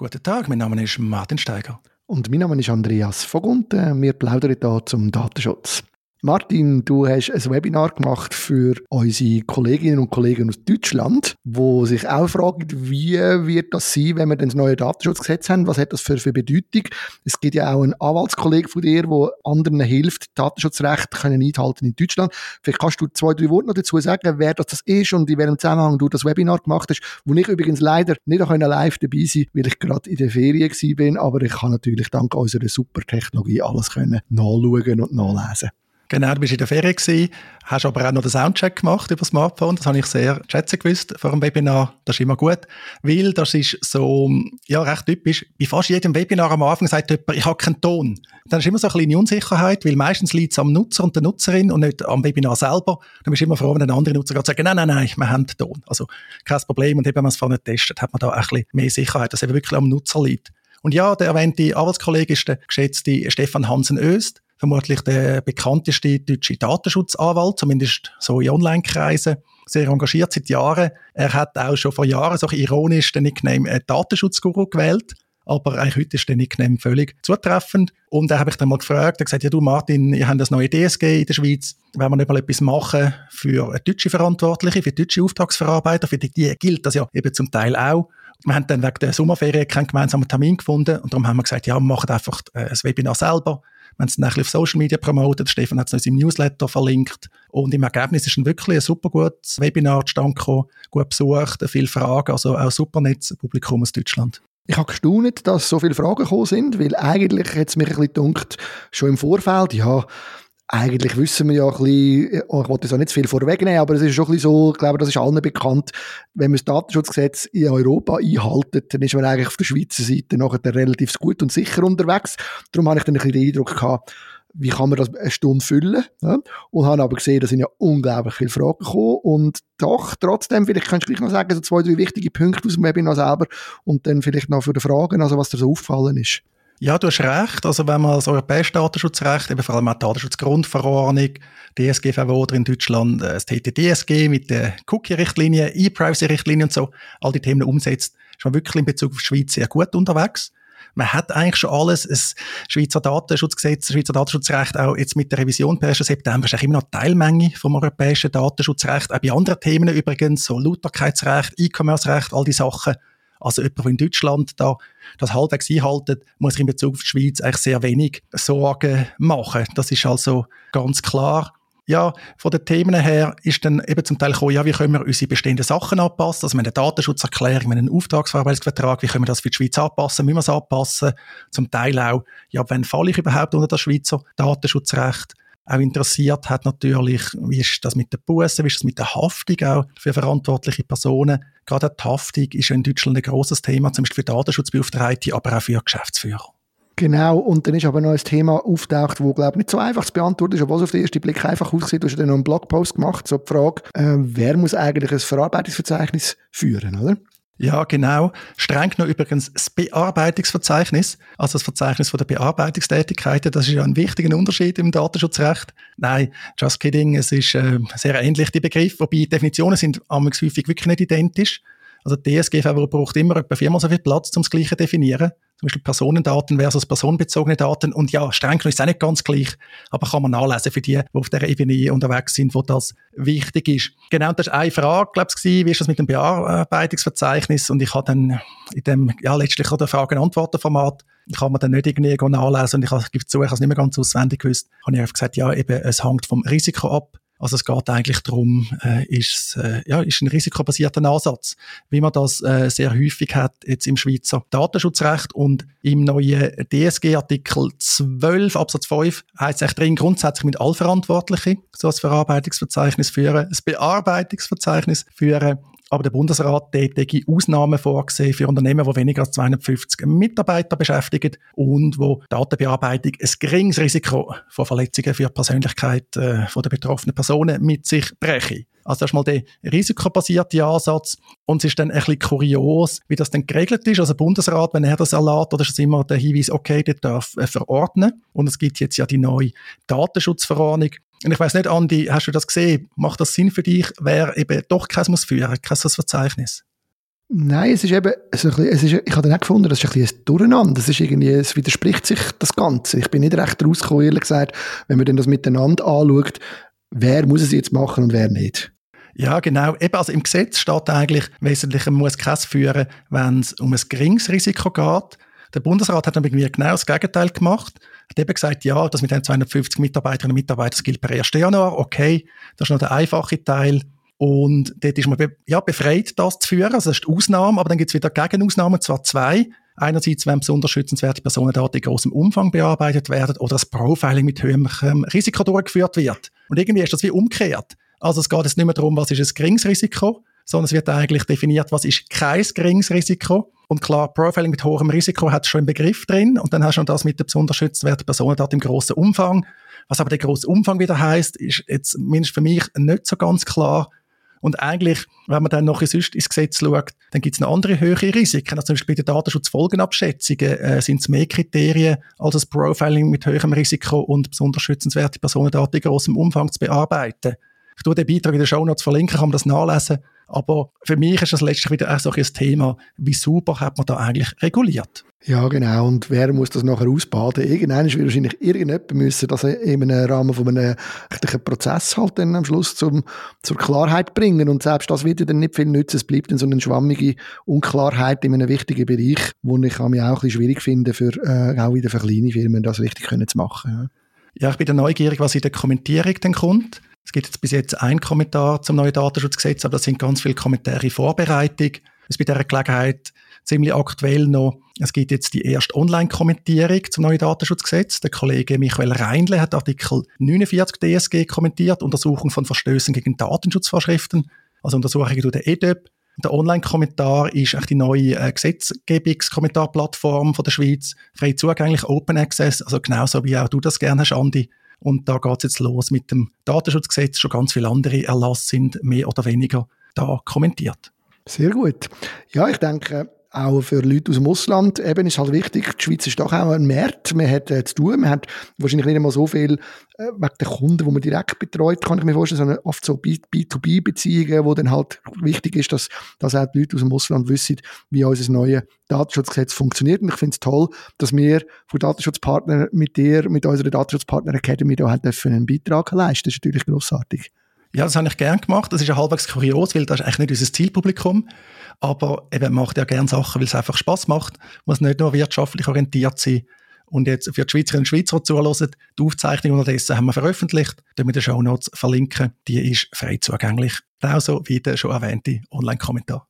Guten Tag, mein Name ist Martin Steiger. Und mein Name ist Andreas Vogunt. Wir plaudern hier zum Datenschutz. Martin, du hast ein Webinar gemacht für unsere Kolleginnen und Kollegen aus Deutschland, wo sich auch fragen, wie wird das sein, wenn wir das neue Datenschutzgesetz haben? Was hat das für, für Bedeutung? Es gibt ja auch einen Anwaltskollegen von dir, der anderen hilft, Datenschutzrecht können einhalten in Deutschland. Vielleicht kannst du zwei, drei Worte noch dazu sagen, wer das ist und in welchem Zusammenhang du das Webinar gemacht hast, wo ich übrigens leider nicht live dabei sein weil ich gerade in der Ferien bin, aber ich kann natürlich dank unserer super Technologie alles können nachschauen und nachlesen. Genau, du bist in der Ferien gewesen, hast aber auch noch den Soundcheck gemacht über das Smartphone. Das habe ich sehr schätzen gewusst vor dem Webinar. Das ist immer gut, weil das ist so, ja, recht typisch. Bei fast jedem Webinar am Anfang sagt jemand, ich habe keinen Ton. Dann ist immer so eine kleine Unsicherheit, weil meistens liegt es am Nutzer und der Nutzerin und nicht am Webinar selber. Dann bist du immer froh, wenn ein anderer Nutzer gerade sagt, nein, nein, nein, wir haben Ton. Also kein Problem. Und eben, wenn man es vorne testet, hat man da ein bisschen mehr Sicherheit, dass eben wirklich am Nutzer liegt. Und ja, der erwähnte Arbeitskollege ist der geschätzte Stefan Hansen-Öst vermutlich der bekannteste deutsche Datenschutzanwalt, zumindest so in Online-Kreisen. Sehr engagiert seit Jahren. Er hat auch schon vor Jahren so ironisch den Nickname äh, Datenschutzguru gewählt. Aber eigentlich heute ist der Nickname völlig zutreffend. Und da habe ich dann mal gefragt, er gesagt, ja du Martin, ihr habt das neue DSG in der Schweiz, wenn wir nicht mal etwas machen für deutsche Verantwortliche, für deutsche Auftragsverarbeiter, für die, die gilt das ja eben zum Teil auch. Wir haben dann wegen der Sommerferien keinen gemeinsamen Termin gefunden und darum haben wir gesagt, ja, wir machen einfach äh, das Webinar selber wir es dann auf Social Media promotet. Stefan hat es uns im Newsletter verlinkt. Und im Ergebnis ist ein wirklich ein super gutes Webinar zustande gut besucht, viele Fragen, also auch super nettes Publikum aus Deutschland. Ich habe gestaunt, dass so viele Fragen gekommen sind, weil eigentlich hat es mich ein bisschen gedunkt, schon im Vorfeld, ja, eigentlich wissen wir ja ein bisschen, oh, ich wollte jetzt auch nicht zu viel vorwegnehmen, aber es ist schon ein bisschen so, ich glaube, das ist allen bekannt, wenn man das Datenschutzgesetz in Europa einhaltet, dann ist man eigentlich auf der Schweizer Seite nachher relativ gut und sicher unterwegs. Darum habe ich dann ein bisschen den Eindruck gehabt, wie kann man das eine Stunde füllen? Ja? Und habe aber gesehen, da sind ja unglaublich viele Fragen gekommen. Und doch, trotzdem, vielleicht kannst du gleich noch sagen, so zwei, drei wichtige Punkte aus dem Webinar selber und dann vielleicht noch für die Fragen, also was dir so aufgefallen ist. Ja, du hast recht. Also wenn man das europäische Datenschutzrecht, eben vor allem auch die Datenschutzgrundverordnung, DSGVO in Deutschland, äh, das TTDSG mit der Cookie-Richtlinie, E-Privacy-Richtlinie und so, all die Themen umsetzt, ist man wirklich in Bezug auf die Schweiz sehr gut unterwegs. Man hat eigentlich schon alles, das Schweizer Datenschutzgesetz, das Schweizer Datenschutzrecht, auch jetzt mit der Revision per 1. September, ist eigentlich immer noch Teilmenge vom europäischen Datenschutzrecht, auch bei anderen Themen übrigens, so Lauterkeitsrecht, E-Commerce-Recht, all die Sachen also jemand, der in Deutschland da das halbwegs einhalten, muss sich in Bezug auf die Schweiz eigentlich sehr wenig Sorgen machen. Das ist also ganz klar. Ja, von den Themen her ist dann eben zum Teil gekommen, ja, wie können wir unsere bestehenden Sachen anpassen? Also, wir haben eine Datenschutzerklärung, wir haben einen Auftragsverarbeitungsvertrag, wie können wir das für die Schweiz anpassen? Müssen wir es anpassen? Zum Teil auch, ja, wann falle ich überhaupt unter das Schweizer Datenschutzrecht? Auch interessiert hat natürlich, wie ist das mit der Buße, wie ist das mit der Haftung auch für verantwortliche Personen. Gerade die Haftung ist ja in Deutschland ein großes Thema, zum Beispiel für Datenschutzbeauftragte, aber auch für Geschäftsführer. Genau, und dann ist aber noch ein Thema auftaucht, wo glaube ich nicht so einfach zu beantworten ist, obwohl es auf den ersten Blick einfach aussieht. Du hast dann noch einen Blogpost gemacht, so die Frage, äh, wer muss eigentlich ein Verarbeitungsverzeichnis führen, oder? Ja, genau. Streng noch übrigens das Bearbeitungsverzeichnis, also das Verzeichnis von der Bearbeitungstätigkeiten. Das ist ja ein wichtiger Unterschied im Datenschutzrecht. Nein, just kidding. Es ist äh, sehr ähnlich, die Begriff, wobei Definitionen sind häufig wirklich nicht identisch. Also die DSGVO braucht immer etwa viermal so viel Platz, um das Gleiche zu definieren. Zum Beispiel Personendaten versus personenbezogene Daten. Und ja, streng genommen ist es auch nicht ganz gleich, aber kann man nachlesen für die, die auf der Ebene unterwegs sind, wo das wichtig ist. Genau, das ist eine Frage, glaube ich, wie ist das mit dem Bearbeitungsverzeichnis? Und ich habe dann in dem, ja, letztlich auch Fragen-Antworten-Format kann man dann nicht irgendwie nachlesen und ich gebe zu, ich habe es nicht mehr ganz auswendig gewusst, habe ich einfach gesagt, ja, eben, es hängt vom Risiko ab also es geht eigentlich darum, äh, ist, äh, ja, ist ein risikobasierter Ansatz, wie man das äh, sehr häufig hat jetzt im Schweizer Datenschutzrecht und im neuen DSG-Artikel 12 Absatz 5 heißt es drin, grundsätzlich mit Allverantwortlichen so ein Verarbeitungsverzeichnis führen, ein Bearbeitungsverzeichnis führen aber der Bundesrat tätige Ausnahmen vorgesehen für Unternehmen, die weniger als 250 Mitarbeiter beschäftigen und wo Datenbearbeitung ein geringes Risiko von Verletzungen für die Persönlichkeit äh, der betroffenen Personen mit sich breche. Also das ist mal der risikobasierte Ansatz. Und es ist dann ein bisschen kurios, wie das dann geregelt ist. Also der Bundesrat, wenn er das erlaubt, oder ist es immer der Hinweis, okay, der darf äh, verordnen. Und es gibt jetzt ja die neue Datenschutzverordnung, und ich weiß nicht, Andi, hast du das gesehen? Macht das Sinn für dich, wer eben doch keins muss führen, kein Verzeichnis? Nein, es ist eben, es ist es ist, ich habe dann auch gefunden, das ist ein bisschen ein Durcheinander. Es ist irgendwie, es widerspricht sich das Ganze. Ich bin nicht recht rausgekommen, ehrlich gesagt, wenn man dann das miteinander anschaut, wer muss es jetzt machen und wer nicht. Ja, genau. Eben, also im Gesetz steht eigentlich wesentlich, muss Kasse führen, wenn es um ein geringes Risiko geht. Der Bundesrat hat dann irgendwie genau das Gegenteil gemacht. Hat eben gesagt, ja, das mit den 250 Mitarbeiterinnen und Mitarbeitern, gilt per 1. Januar. Okay, das ist noch der einfache Teil. Und dort ist man be ja, befreit, das zu führen. Also das ist die Ausnahme, aber dann gibt es wieder Gegenausnahmen, zwar zwei. Einerseits, wenn besonders schützenswerte Personendaten in großem Umfang bearbeitet werden oder das Profiling mit höherem Risiko durchgeführt wird. Und irgendwie ist das wie umgekehrt. Also es geht jetzt nicht mehr darum, was ist ein geringes Risiko, sondern es wird eigentlich definiert, was ist kein geringes Risiko. Und klar, Profiling mit hohem Risiko hat schon einen Begriff drin und dann hast du schon das mit der besonders schützenswerten Personendaten im grossen Umfang. Was aber der grosse Umfang wieder heißt, ist jetzt zumindest für mich nicht so ganz klar. Und eigentlich, wenn man dann noch sonst ins Gesetz schaut, dann gibt es noch andere höhere Risiken. Also zum Beispiel bei den Datenschutzfolgenabschätzungen äh, sind es mehr Kriterien als das Profiling mit höherem Risiko und besonders schützenswerte Personendaten in großem Umfang zu bearbeiten. Ich tue den Beitrag in den Show Notes verlinken, kann man das nachlesen. Aber für mich ist das letztlich wieder auch so ein Thema, wie super hat man da eigentlich reguliert? Ja, genau. Und wer muss das nachher ausbaden? Irgendwann wird wahrscheinlich irgendjemand müssen das im Rahmen von einem rechtlichen Prozess halt dann am Schluss zum, zur Klarheit bringen. Und selbst das wird dann nicht viel nützen. Es bleibt dann so eine schwammige Unklarheit in einem wichtigen Bereich, wo ich mich auch ein bisschen schwierig finde, für, äh, auch wieder für kleine Firmen das richtig können zu machen. Ja. Ja, ich bin da neugierig, was in der Kommentierung dann kommt. Es gibt jetzt bis jetzt einen Kommentar zum neuen Datenschutzgesetz, aber das sind ganz viele Kommentare in Vorbereitung. Es ist bei dieser Gelegenheit ziemlich aktuell noch, es gibt jetzt die erste Online-Kommentierung zum neuen Datenschutzgesetz. Der Kollege Michael Reinle hat Artikel 49 DSG kommentiert, Untersuchung von Verstößen gegen Datenschutzvorschriften, also Untersuchungen durch den EDEP. Der Online-Kommentar ist die neue äh, Gesetzgebungskommentarplattform von der Schweiz, frei zugänglich, Open Access, also genauso wie auch du das gerne hast, Andi. Und da geht es jetzt los mit dem Datenschutzgesetz. Schon ganz viele andere Erlasse sind mehr oder weniger da kommentiert. Sehr gut. Ja, ich denke, auch für Leute aus dem Ausland. Eben ist halt wichtig, die Schweiz ist doch auch ein Markt, man hat äh, zu tun, man hat wahrscheinlich nicht einmal so viel äh, wegen der Kunden, die man direkt betreut, kann ich mir vorstellen, sondern oft so B2B-Beziehungen, wo dann halt wichtig ist, dass, dass auch die Leute aus dem Ausland wissen, wie unser neues Datenschutzgesetz funktioniert. Und ich finde es toll, dass wir von Datenschutzpartnern mit dir, mit unserer Datenschutzpartner Academy da halt einen Beitrag leisten, das ist natürlich grossartig. Ja, das habe ich gern gemacht. Das ist ja halbwegs kurios, weil das ist eigentlich nicht unser Zielpublikum. Aber eben macht ja gern Sachen, weil es einfach Spaß macht. Muss nicht nur wirtschaftlich orientiert sein. Und jetzt für die Schweizerinnen und Schweizer, zuhören, die Aufzeichnung unterdessen haben wir veröffentlicht. Die wir in den Show Notes verlinken. Die ist frei zugänglich. Genauso wie der schon erwähnte Online-Kommentar.